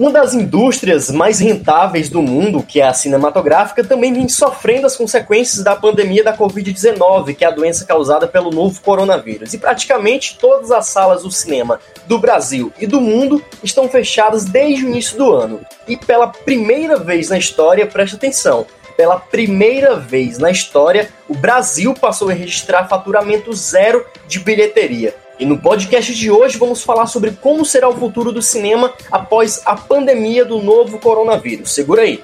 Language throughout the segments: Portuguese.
Uma das indústrias mais rentáveis do mundo, que é a cinematográfica, também vem sofrendo as consequências da pandemia da Covid-19, que é a doença causada pelo novo coronavírus. E praticamente todas as salas do cinema do Brasil e do mundo estão fechadas desde o início do ano. E pela primeira vez na história, preste atenção, pela primeira vez na história, o Brasil passou a registrar faturamento zero de bilheteria. E no podcast de hoje vamos falar sobre como será o futuro do cinema após a pandemia do novo coronavírus. Segura aí.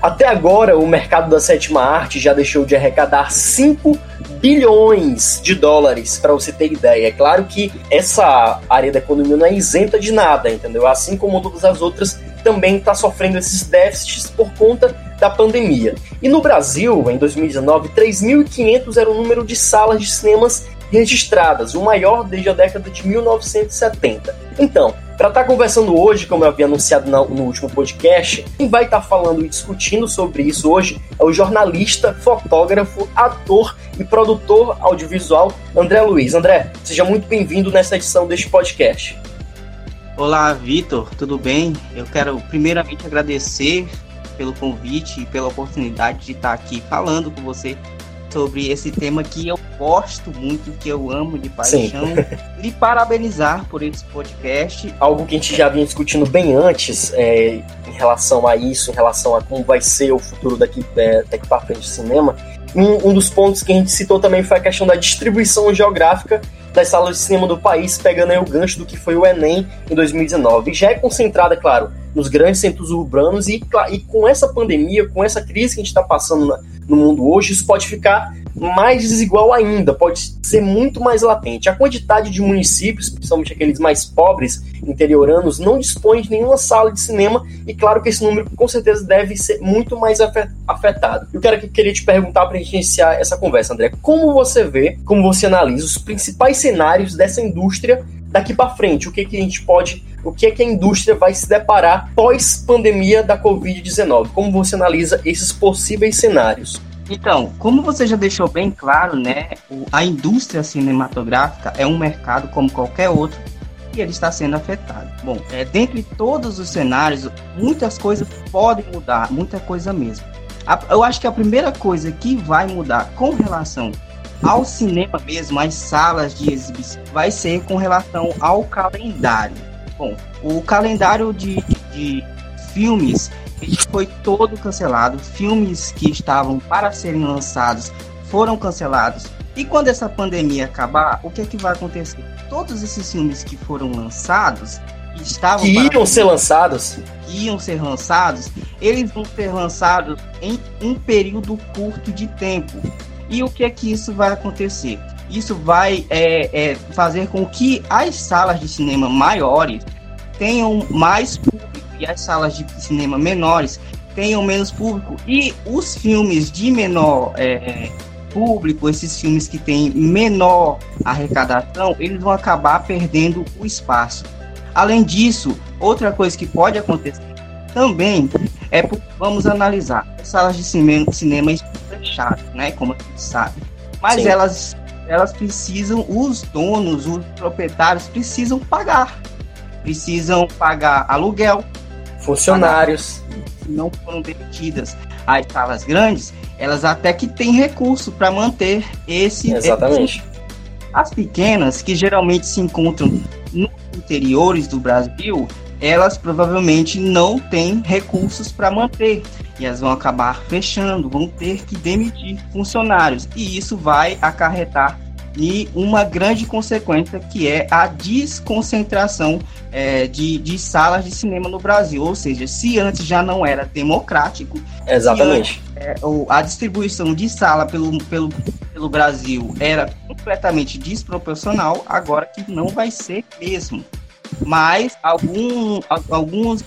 Até agora, o mercado da sétima arte já deixou de arrecadar 5 bilhões de dólares, para você ter ideia. É claro que essa área da economia não é isenta de nada, entendeu? Assim como todas as outras, também está sofrendo esses déficits por conta da pandemia. E no Brasil, em 2019, 3.500 era o número de salas de cinemas registradas, o maior desde a década de 1970. Então, para estar tá conversando hoje, como eu havia anunciado no, no último podcast, quem vai estar tá falando e discutindo sobre isso hoje é o jornalista, fotógrafo, ator e produtor audiovisual André Luiz. André, seja muito bem-vindo nessa edição deste podcast. Olá, Vitor, tudo bem? Eu quero primeiramente agradecer pelo convite e pela oportunidade de estar aqui falando com você sobre esse tema que eu gosto muito, que eu amo de paixão. e parabenizar por esse podcast. Algo que a gente já vinha discutindo bem antes é, em relação a isso, em relação a como vai ser o futuro daqui, é, daqui para frente do cinema. Um, um dos pontos que a gente citou também foi a questão da distribuição geográfica das salas de cinema do país, pegando aí o gancho do que foi o Enem em 2019. E já é concentrada, claro, nos grandes centros urbanos e, e com essa pandemia, com essa crise que a gente está passando na, no mundo hoje, isso pode ficar mais desigual ainda, pode ser muito mais latente. A quantidade de municípios, principalmente aqueles mais pobres, interioranos, não dispõe de nenhuma sala de cinema e claro que esse número com certeza deve ser muito mais afetado. Eu quero que queria te perguntar para gente iniciar essa conversa, André, como você vê, como você analisa os principais cenários dessa indústria daqui para frente? O que, que a gente pode, o que é que a indústria vai se deparar pós pandemia da Covid-19? Como você analisa esses possíveis cenários? Então, como você já deixou bem claro, né, a indústria cinematográfica é um mercado como qualquer outro e ele está sendo afetado. Bom, é, dentre todos os cenários, muitas coisas podem mudar, muita coisa mesmo. A, eu acho que a primeira coisa que vai mudar com relação ao cinema mesmo, às salas de exibição, vai ser com relação ao calendário. Bom, o calendário de, de, de filmes foi todo cancelado. Filmes que estavam para serem lançados foram cancelados. E quando essa pandemia acabar, o que é que vai acontecer? Todos esses filmes que foram lançados, que estavam que iam ser lançados, iam ser lançados, eles vão ser lançados em um período curto de tempo. E o que é que isso vai acontecer? Isso vai é, é, fazer com que as salas de cinema maiores tenham mais público e as salas de cinema menores tenham menos público e os filmes de menor é, público, esses filmes que têm menor arrecadação, eles vão acabar perdendo o espaço. Além disso, outra coisa que pode acontecer também é vamos analisar as salas de cinema, cinema fechadas, né, como a gente sabe, mas Sim. elas elas precisam, os donos, os proprietários precisam pagar, precisam pagar aluguel, funcionários. Não foram demitidas. As salas grandes, elas até que têm recurso para manter esse. Exatamente. As pequenas, que geralmente se encontram nos interiores do Brasil, elas provavelmente não têm recursos para manter e elas vão acabar fechando, vão ter que demitir funcionários e isso vai acarretar e uma grande consequência que é a desconcentração é, de, de salas de cinema no Brasil. Ou seja, se antes já não era democrático, exatamente é, a distribuição de sala pelo, pelo, pelo Brasil era completamente desproporcional, agora que não vai ser mesmo. Mas algum, alguns,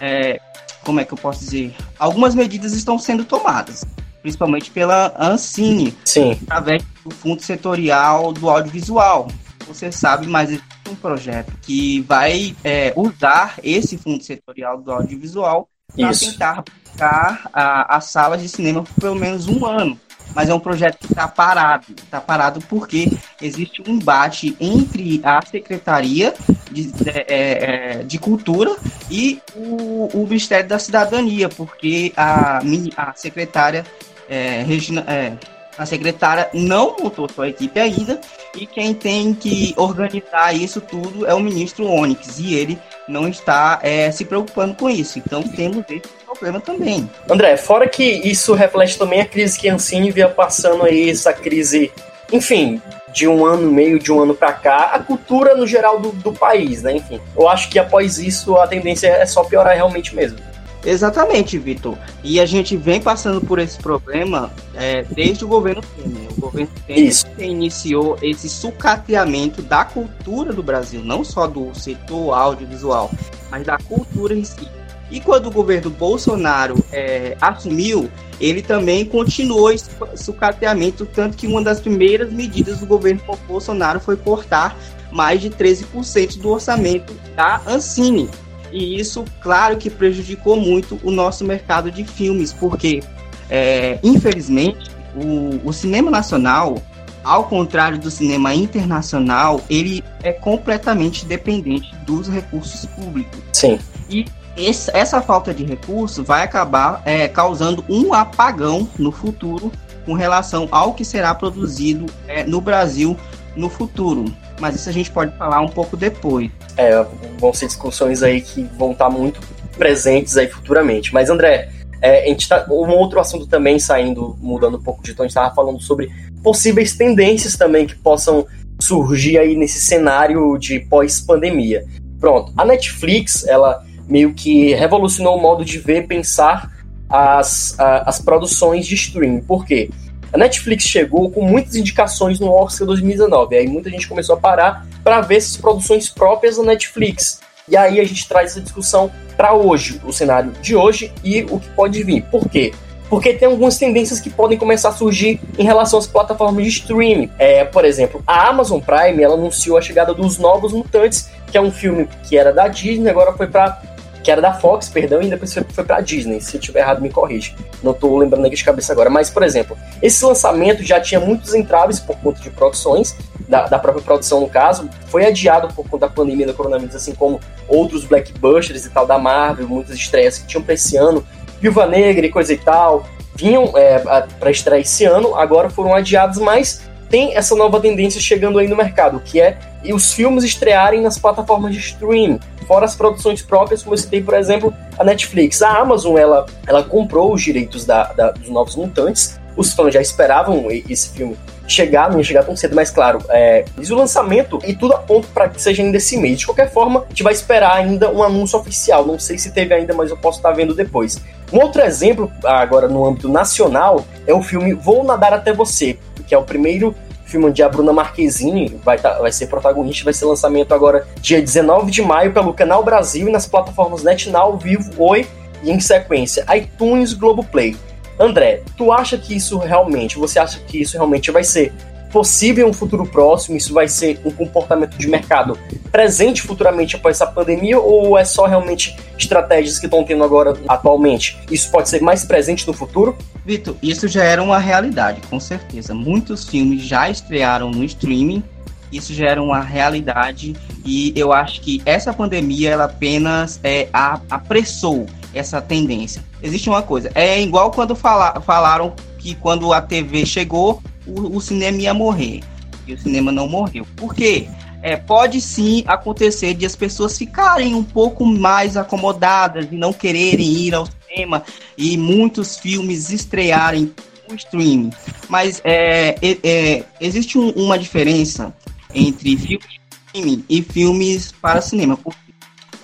é, como é que eu posso dizer? Algumas medidas estão sendo tomadas principalmente pela Ancine, Sim. através do Fundo Setorial do Audiovisual. Você sabe, mas existe um projeto que vai é, usar esse Fundo Setorial do Audiovisual para tentar buscar a, as salas de cinema por pelo menos um ano mas é um projeto que está parado. Está parado porque existe um embate entre a Secretaria de, é, é, de Cultura e o, o, Ministério da Cidadania, porque a, a secretária é, Regina. É, a secretária não montou sua equipe ainda e quem tem que organizar isso tudo é o ministro Onyx e ele não está é, se preocupando com isso. Então temos esse problema também. André, fora que isso reflete também a crise que a Ancine via passando aí, essa crise, enfim, de um ano e meio, de um ano para cá, a cultura no geral do, do país, né? Enfim, eu acho que após isso a tendência é só piorar realmente mesmo. Exatamente, Vitor. E a gente vem passando por esse problema é, desde o governo Temer. O governo Temer iniciou esse sucateamento da cultura do Brasil, não só do setor audiovisual, mas da cultura em si. E quando o governo Bolsonaro é, assumiu, ele também continuou esse sucateamento, tanto que uma das primeiras medidas do governo Bolsonaro foi cortar mais de 13% do orçamento da Ancine. E isso, claro, que prejudicou muito o nosso mercado de filmes, porque, é, infelizmente, o, o cinema nacional, ao contrário do cinema internacional, ele é completamente dependente dos recursos públicos. Sim. E esse, essa falta de recurso vai acabar é, causando um apagão no futuro com relação ao que será produzido é, no Brasil no futuro. Mas isso a gente pode falar um pouco depois. É, vão ser discussões aí que vão estar muito presentes aí futuramente. Mas, André, é, a gente tá, um outro assunto também saindo, mudando um pouco de tom, a gente estava falando sobre possíveis tendências também que possam surgir aí nesse cenário de pós-pandemia. Pronto, a Netflix, ela meio que revolucionou o modo de ver, pensar as, a, as produções de streaming. Por quê? A Netflix chegou com muitas indicações no Oscar 2019, aí muita gente começou a parar para ver essas produções próprias da Netflix. E aí a gente traz essa discussão para hoje, o cenário de hoje e o que pode vir. Por quê? Porque tem algumas tendências que podem começar a surgir em relação às plataformas de streaming. É, por exemplo, a Amazon Prime ela anunciou a chegada dos Novos Mutantes, que é um filme que era da Disney, agora foi para que era da Fox, perdão, e depois foi, pra Disney. Se eu tiver errado, me corrige. Não tô lembrando aqui de cabeça agora. Mas, por exemplo, esse lançamento já tinha muitos entraves por conta de produções, da, da própria produção no caso. Foi adiado por conta da pandemia do coronavírus, assim como outros blackbusters e tal da Marvel, muitas estreias que tinham pra esse ano. Viúva Negra e coisa e tal, vinham é, para estrear esse ano, agora foram adiados, mas tem essa nova tendência chegando aí no mercado, que é os filmes estrearem nas plataformas de streaming fora as produções próprias, como eu citei, por exemplo, a Netflix. A Amazon, ela, ela comprou os direitos da, da dos Novos Mutantes, os fãs já esperavam esse filme chegar, não ia chegar tão cedo, mas claro, é, o lançamento e tudo aponta para que seja ainda esse mês. De qualquer forma, a gente vai esperar ainda um anúncio oficial. Não sei se teve ainda, mas eu posso estar vendo depois. Um outro exemplo, agora no âmbito nacional, é o filme Vou Nadar Até Você, que é o primeiro filme onde a Bruna Marquezine vai, tá, vai ser protagonista, vai ser lançamento agora dia 19 de maio pelo Canal Brasil e nas plataformas NetNow, Vivo, Oi e em sequência iTunes, Globoplay. André, tu acha que isso realmente, você acha que isso realmente vai ser possível em um futuro próximo? Isso vai ser um comportamento de mercado presente futuramente após essa pandemia ou é só realmente estratégias que estão tendo agora atualmente? Isso pode ser mais presente no futuro? Vitor, isso já era uma realidade, com certeza. Muitos filmes já estrearam no streaming, isso já era uma realidade e eu acho que essa pandemia ela apenas é, apressou essa tendência. Existe uma coisa, é igual quando fala, falaram que quando a TV chegou, o, o cinema ia morrer. E o cinema não morreu. Por quê? É, pode sim acontecer de as pessoas ficarem um pouco mais acomodadas e não quererem ir ao cinema e muitos filmes estrearem no streaming. Mas é, é, é existe um, uma diferença entre filmes streaming e filmes para cinema. Porque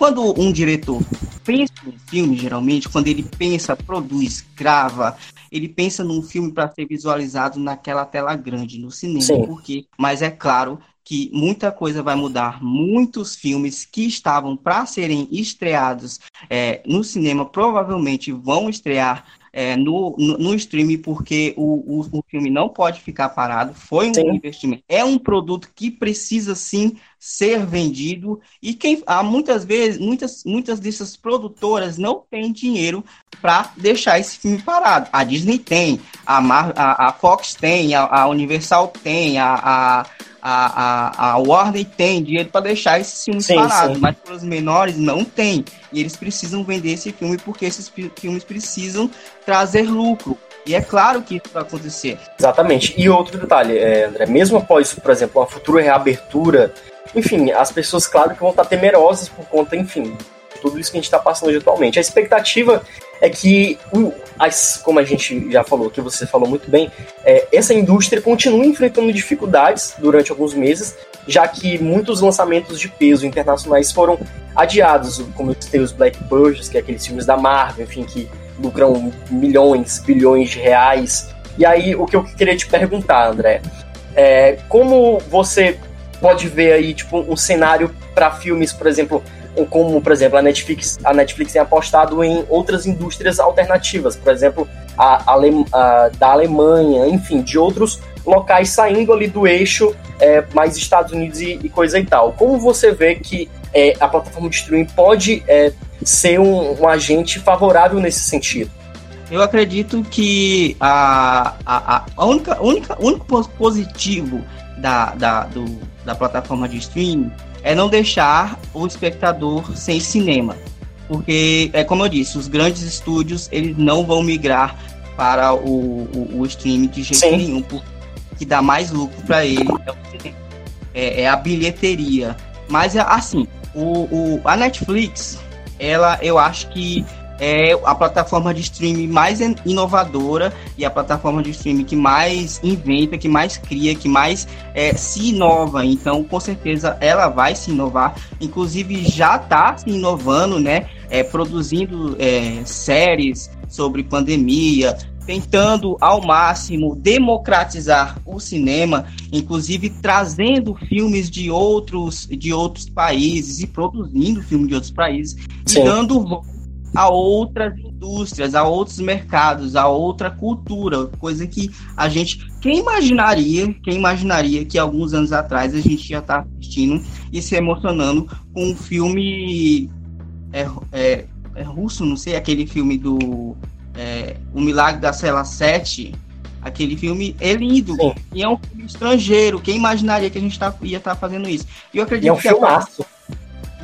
quando um diretor pensa em filme, geralmente, quando ele pensa, produz, grava, ele pensa num filme para ser visualizado naquela tela grande, no cinema, Sim. porque, mas é claro que muita coisa vai mudar. Muitos filmes que estavam para serem estreados é, no cinema provavelmente vão estrear é, no, no, no, streaming, porque o, o, o, filme não pode ficar parado, foi um sim. investimento. É um produto que precisa sim ser vendido, e quem há muitas vezes, muitas, muitas dessas produtoras não têm dinheiro para deixar esse filme parado. A Disney tem, a, Mar a, a Fox tem, a, a Universal tem, a, a, a, a, Warner tem dinheiro para deixar esse filme sim, parado, sim. mas os menores não tem. E eles precisam vender esse filme porque esses filmes precisam trazer lucro. E é claro que isso vai acontecer. Exatamente. E outro detalhe, é, André, mesmo após, por exemplo, uma futura reabertura, enfim, as pessoas, claro, que vão estar temerosas por conta, enfim, tudo isso que a gente está passando atualmente. A expectativa é que, como a gente já falou, que você falou muito bem, é, essa indústria continue enfrentando dificuldades durante alguns meses, já que muitos lançamentos de peso internacionais foram adiados, como eu citei os Black Burgers, que é aqueles filmes da Marvel, enfim, que lucram milhões, bilhões de reais. E aí, o que eu queria te perguntar, André, é como você pode ver aí, tipo, um cenário para filmes, por exemplo, como, por exemplo, a Netflix, a Netflix tem apostado em outras indústrias alternativas, por exemplo, a, a, a da Alemanha, enfim, de outros locais saindo ali do eixo é, mais Estados Unidos e, e, coisa e tal. Como você vê que é, a plataforma de streaming pode é, ser um, um, agente favorável nesse sentido? Eu acredito que a, a, a única, única, único positivo da, da, do, da plataforma de streaming é não deixar o espectador sem cinema. Porque, é como eu disse, os grandes estúdios eles não vão migrar para o, o, o streaming de jeito Sim. nenhum, porque que dá mais lucro para ele é o cinema. É, é, a bilheteria. Mas, assim, o, o, a Netflix, ela, eu acho que é a plataforma de streaming mais inovadora e a plataforma de streaming que mais inventa, que mais cria, que mais é, se inova. Então, com certeza, ela vai se inovar. Inclusive, já está se inovando, né? É, produzindo é, séries sobre pandemia, tentando ao máximo democratizar o cinema, inclusive trazendo filmes de outros de outros países e produzindo filmes de outros países Sim. e dando voz a outras indústrias, a outros mercados, a outra cultura, coisa que a gente, quem imaginaria, quem imaginaria que alguns anos atrás a gente já tá assistindo e se emocionando com um filme é, é, é russo, não sei, aquele filme do é, O Milagre da Cela 7, aquele filme é lindo Sim. e é um filme estrangeiro, quem imaginaria que a gente tá, ia estar tá fazendo isso? E eu acredito e é um que filmaço. A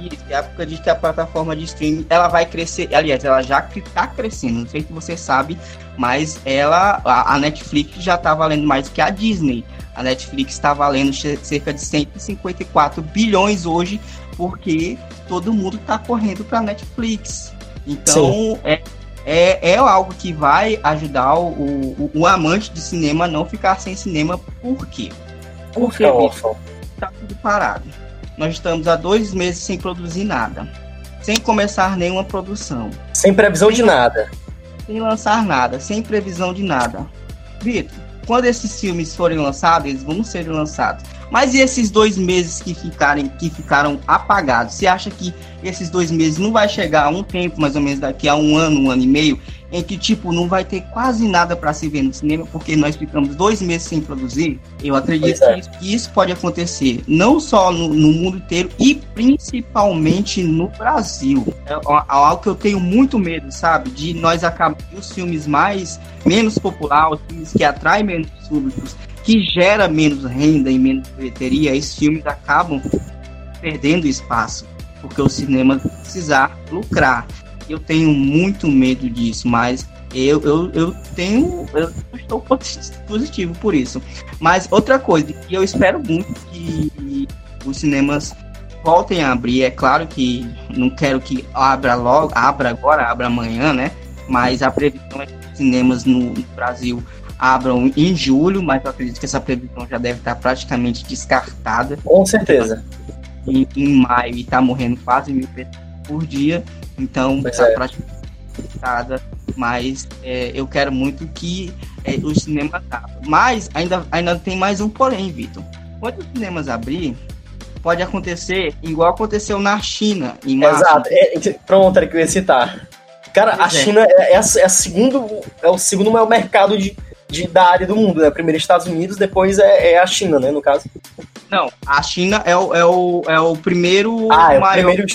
isso, eu acredito que a plataforma de streaming ela vai crescer. Aliás, ela já está crescendo. Não sei se você sabe, mas ela, a, Netflix já está valendo mais do que a Disney. A Netflix está valendo cerca de 154 bilhões hoje, porque todo mundo está correndo para a Netflix. Então, é, é, é algo que vai ajudar o, o, o, amante de cinema a não ficar sem cinema. Por quê? Porque está tudo parado nós estamos há dois meses sem produzir nada, sem começar nenhuma produção. Sem previsão sem, de nada. Sem lançar nada, sem previsão de nada. Vitor, quando esses filmes forem lançados, eles vão ser lançados. Mas e esses dois meses que, ficarem, que ficaram apagados? Você acha que esses dois meses não vai chegar a um tempo, mais ou menos daqui a um ano, um ano e meio, em que, tipo, não vai ter quase nada para se ver no cinema, porque nós ficamos dois meses sem produzir? Eu acredito é. que isso pode acontecer, não só no, no, mundo inteiro, e principalmente no Brasil. É, é algo que eu tenho muito medo, sabe? De nós acabar os filmes mais, menos populares, os filmes que atraem menos públicos, que gera menos renda e menos bilheteria, esses filmes acabam perdendo espaço, porque o cinema precisar lucrar. Eu tenho muito medo disso, mas eu, eu, eu tenho. Eu estou positivo por isso. Mas outra coisa, que eu espero muito que os cinemas voltem a abrir. É claro que não quero que abra logo, abra agora, abra amanhã, né? Mas a previsão é que os cinemas no, no Brasil abram em julho, mas eu acredito que essa previsão já deve estar praticamente descartada. Com certeza. Em, em maio e está morrendo quase mil pessoas por dia, então está é. descartada. Mas é, eu quero muito que é, os cinemas abram. Mas ainda, ainda tem mais um porém, Vitor. Quando os cinemas abrir, pode acontecer igual aconteceu na China, em março. Exato. É, pronto, era que eu ia citar. Cara, a é. China é, é, a, é, a segundo, é o segundo maior mercado de, de, da área do mundo, né? Primeiro Estados Unidos, depois é, é, a China, né, no caso. Não, a China é o, é o, é o primeiro ah, é o maior. Primeiro...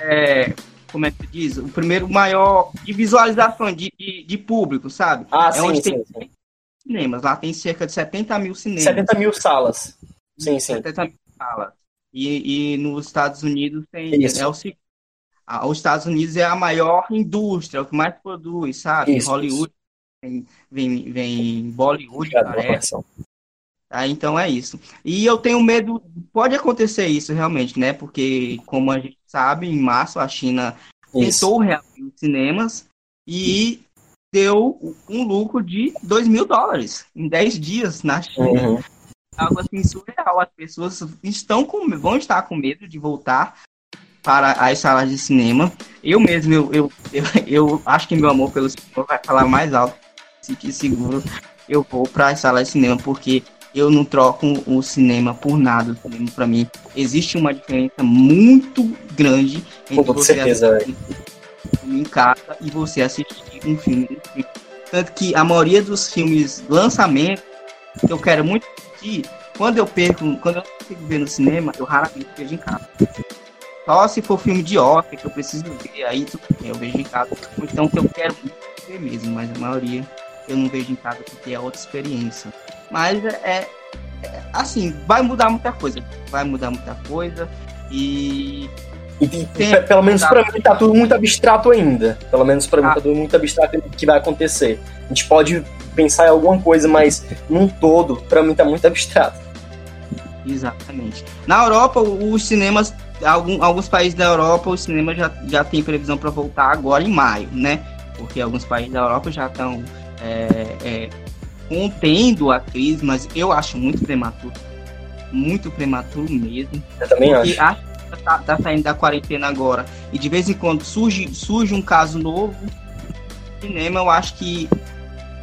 É, como é que se diz? O primeiro maior de visualização de, de, de público, sabe? Ah, é sim, onde sim, tem sim. cinemas. Lá tem cerca de 70 mil cinemas. 70 mil salas. Sim, sim. 70 mil salas. E, e nos Estados Unidos tem. Isso. É o, se- ah, os Estados Unidos é a maior indústria, é o que mais produz, sabe? Isso, Hollywood, Vem, vem, vem Bollywood, Obrigado parece. Ah, então é isso. E eu tenho medo, pode acontecer isso realmente, né? Porque, como a gente sabe, em março a China Isso. tentou reabrir os cinemas e deu um lucro de 2 mil dólares em 10 dias na China. Uhum. Algo assim surreal. As pessoas estão com, vão estar com medo de voltar para as salas de cinema. Eu mesmo, eu, eu, eu, eu acho que meu amor pelo cinema vai falar mais alto. Fique seguro, eu vou para as salas de cinema porque eu não troco o cinema por nada. O cinema, para mim, existe uma diferença muito grande entre Com você certeza, assistir um filme em casa e você assistir um filme. Tanto que a maioria dos filmes lançamento que eu quero muito assistir, quando eu perco, quando eu consigo ver no cinema, eu raramente vejo em casa. Só se for filme de Oscar que eu preciso ver, aí eu vejo em casa. Ou então que eu quero muito ver mesmo, mas a maioria eu não vejo em casa porque é outra experiência. Mas é, é assim, vai mudar muita coisa. Vai mudar muita coisa. E E, pe- pelo menos pra mim tá tudo muito abstrato ainda. Pelo menos pra mim Ah. tá tudo muito abstrato o que vai acontecer. A gente pode pensar em alguma coisa, mas num todo, pra mim tá muito abstrato. Exatamente. Na Europa, os cinemas, algum, alguns países da Europa, os cinemas já, já tem previsão para voltar agora em maio, né? Porque alguns países da Europa já estão é, é, contendo a crise, mas eu acho muito prematuro. Muito prematuro mesmo. Eu também acho. acho que tá, tá saindo da quarentena agora. E de vez em quando surge, surge um caso novo. Cinema, eu acho que.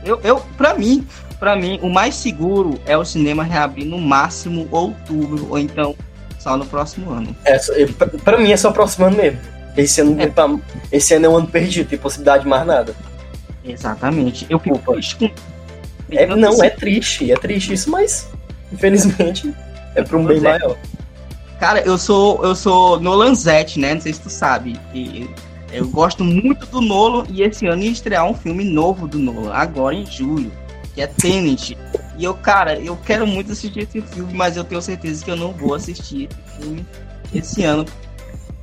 Eu, eu, pra mim, pra mim, o mais seguro é o cinema reabrir no máximo outubro, ou então só no próximo ano. É, pra mim é só o próximo ano mesmo. Esse ano, É. pra- esse ano é um ano perdido, tem possibilidade de mais nada. Exatamente. Eu fico Opa. triste com. É, não, é triste, é triste isso, mas infelizmente é pra um bem maior. Cara, eu sou eu sou Nolanzete, né? Não sei se tu sabe. E eu gosto muito do Nolan e esse ano ia estrear um filme novo do Nolan, agora em julho, que é Tenet. E eu, cara, eu quero muito assistir esse filme, mas eu tenho certeza que eu não vou assistir esse filme esse ano.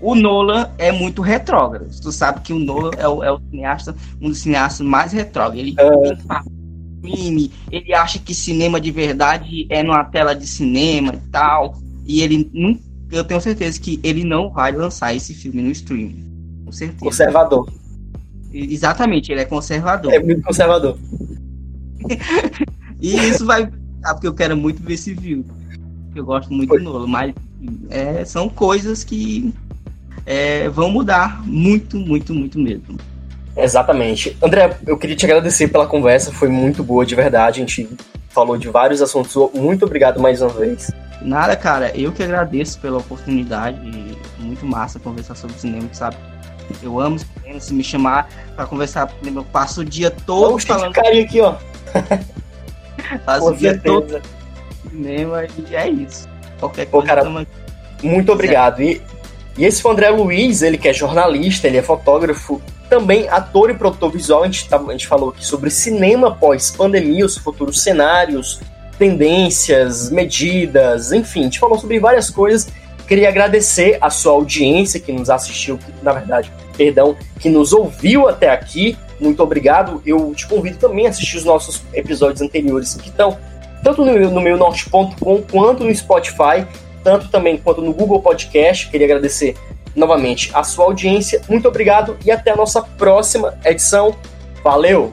O Nolan é muito retrógrado. Tu sabe que o Nolan é o, é o cineasta, um dos cineastas mais retrógrados. Ele É. filme, ele acha que cinema de verdade é numa tela de cinema e tal. E ele não. Eu tenho certeza que ele não vai lançar esse filme no streaming. Com certeza. Conservador. Exatamente, ele é conservador. É muito conservador. E isso vai. Ah, porque eu quero muito ver esse filme. Eu gosto muito Foi. do Nolo. Mas é, são coisas que é, vão mudar muito, muito, muito mesmo. Exatamente. André, eu queria te agradecer pela conversa, foi muito boa, de verdade. A gente falou de vários assuntos. Muito obrigado mais uma vez. Nada, cara, eu que agradeço pela oportunidade. Muito massa conversar sobre cinema, sabe? Eu amo cinema, se me chamar pra conversar eu passo o dia todo Oxe, falando carinha aqui, ó. passo o dia todo cinema e é isso. Qualquer coisa cara, tamo aqui. Muito obrigado. E, e esse foi o André Luiz, ele que é jornalista, ele é fotógrafo, também ator e produtor visual. A gente, tá- a gente falou aqui sobre cinema pós-pandemia, os futuros cenários, tendências, medidas, enfim, a gente falou sobre várias coisas. Queria agradecer a sua audiência que nos assistiu, que, na verdade, perdão, que nos ouviu até aqui. Muito obrigado. Eu te convido também a assistir os nossos episódios anteriores que estão tanto no, no meu norte.com quanto no Spotify tanto também quanto no Google Podcast. Queria agradecer novamente a sua audiência. Muito obrigado e até a nossa próxima edição. Valeu!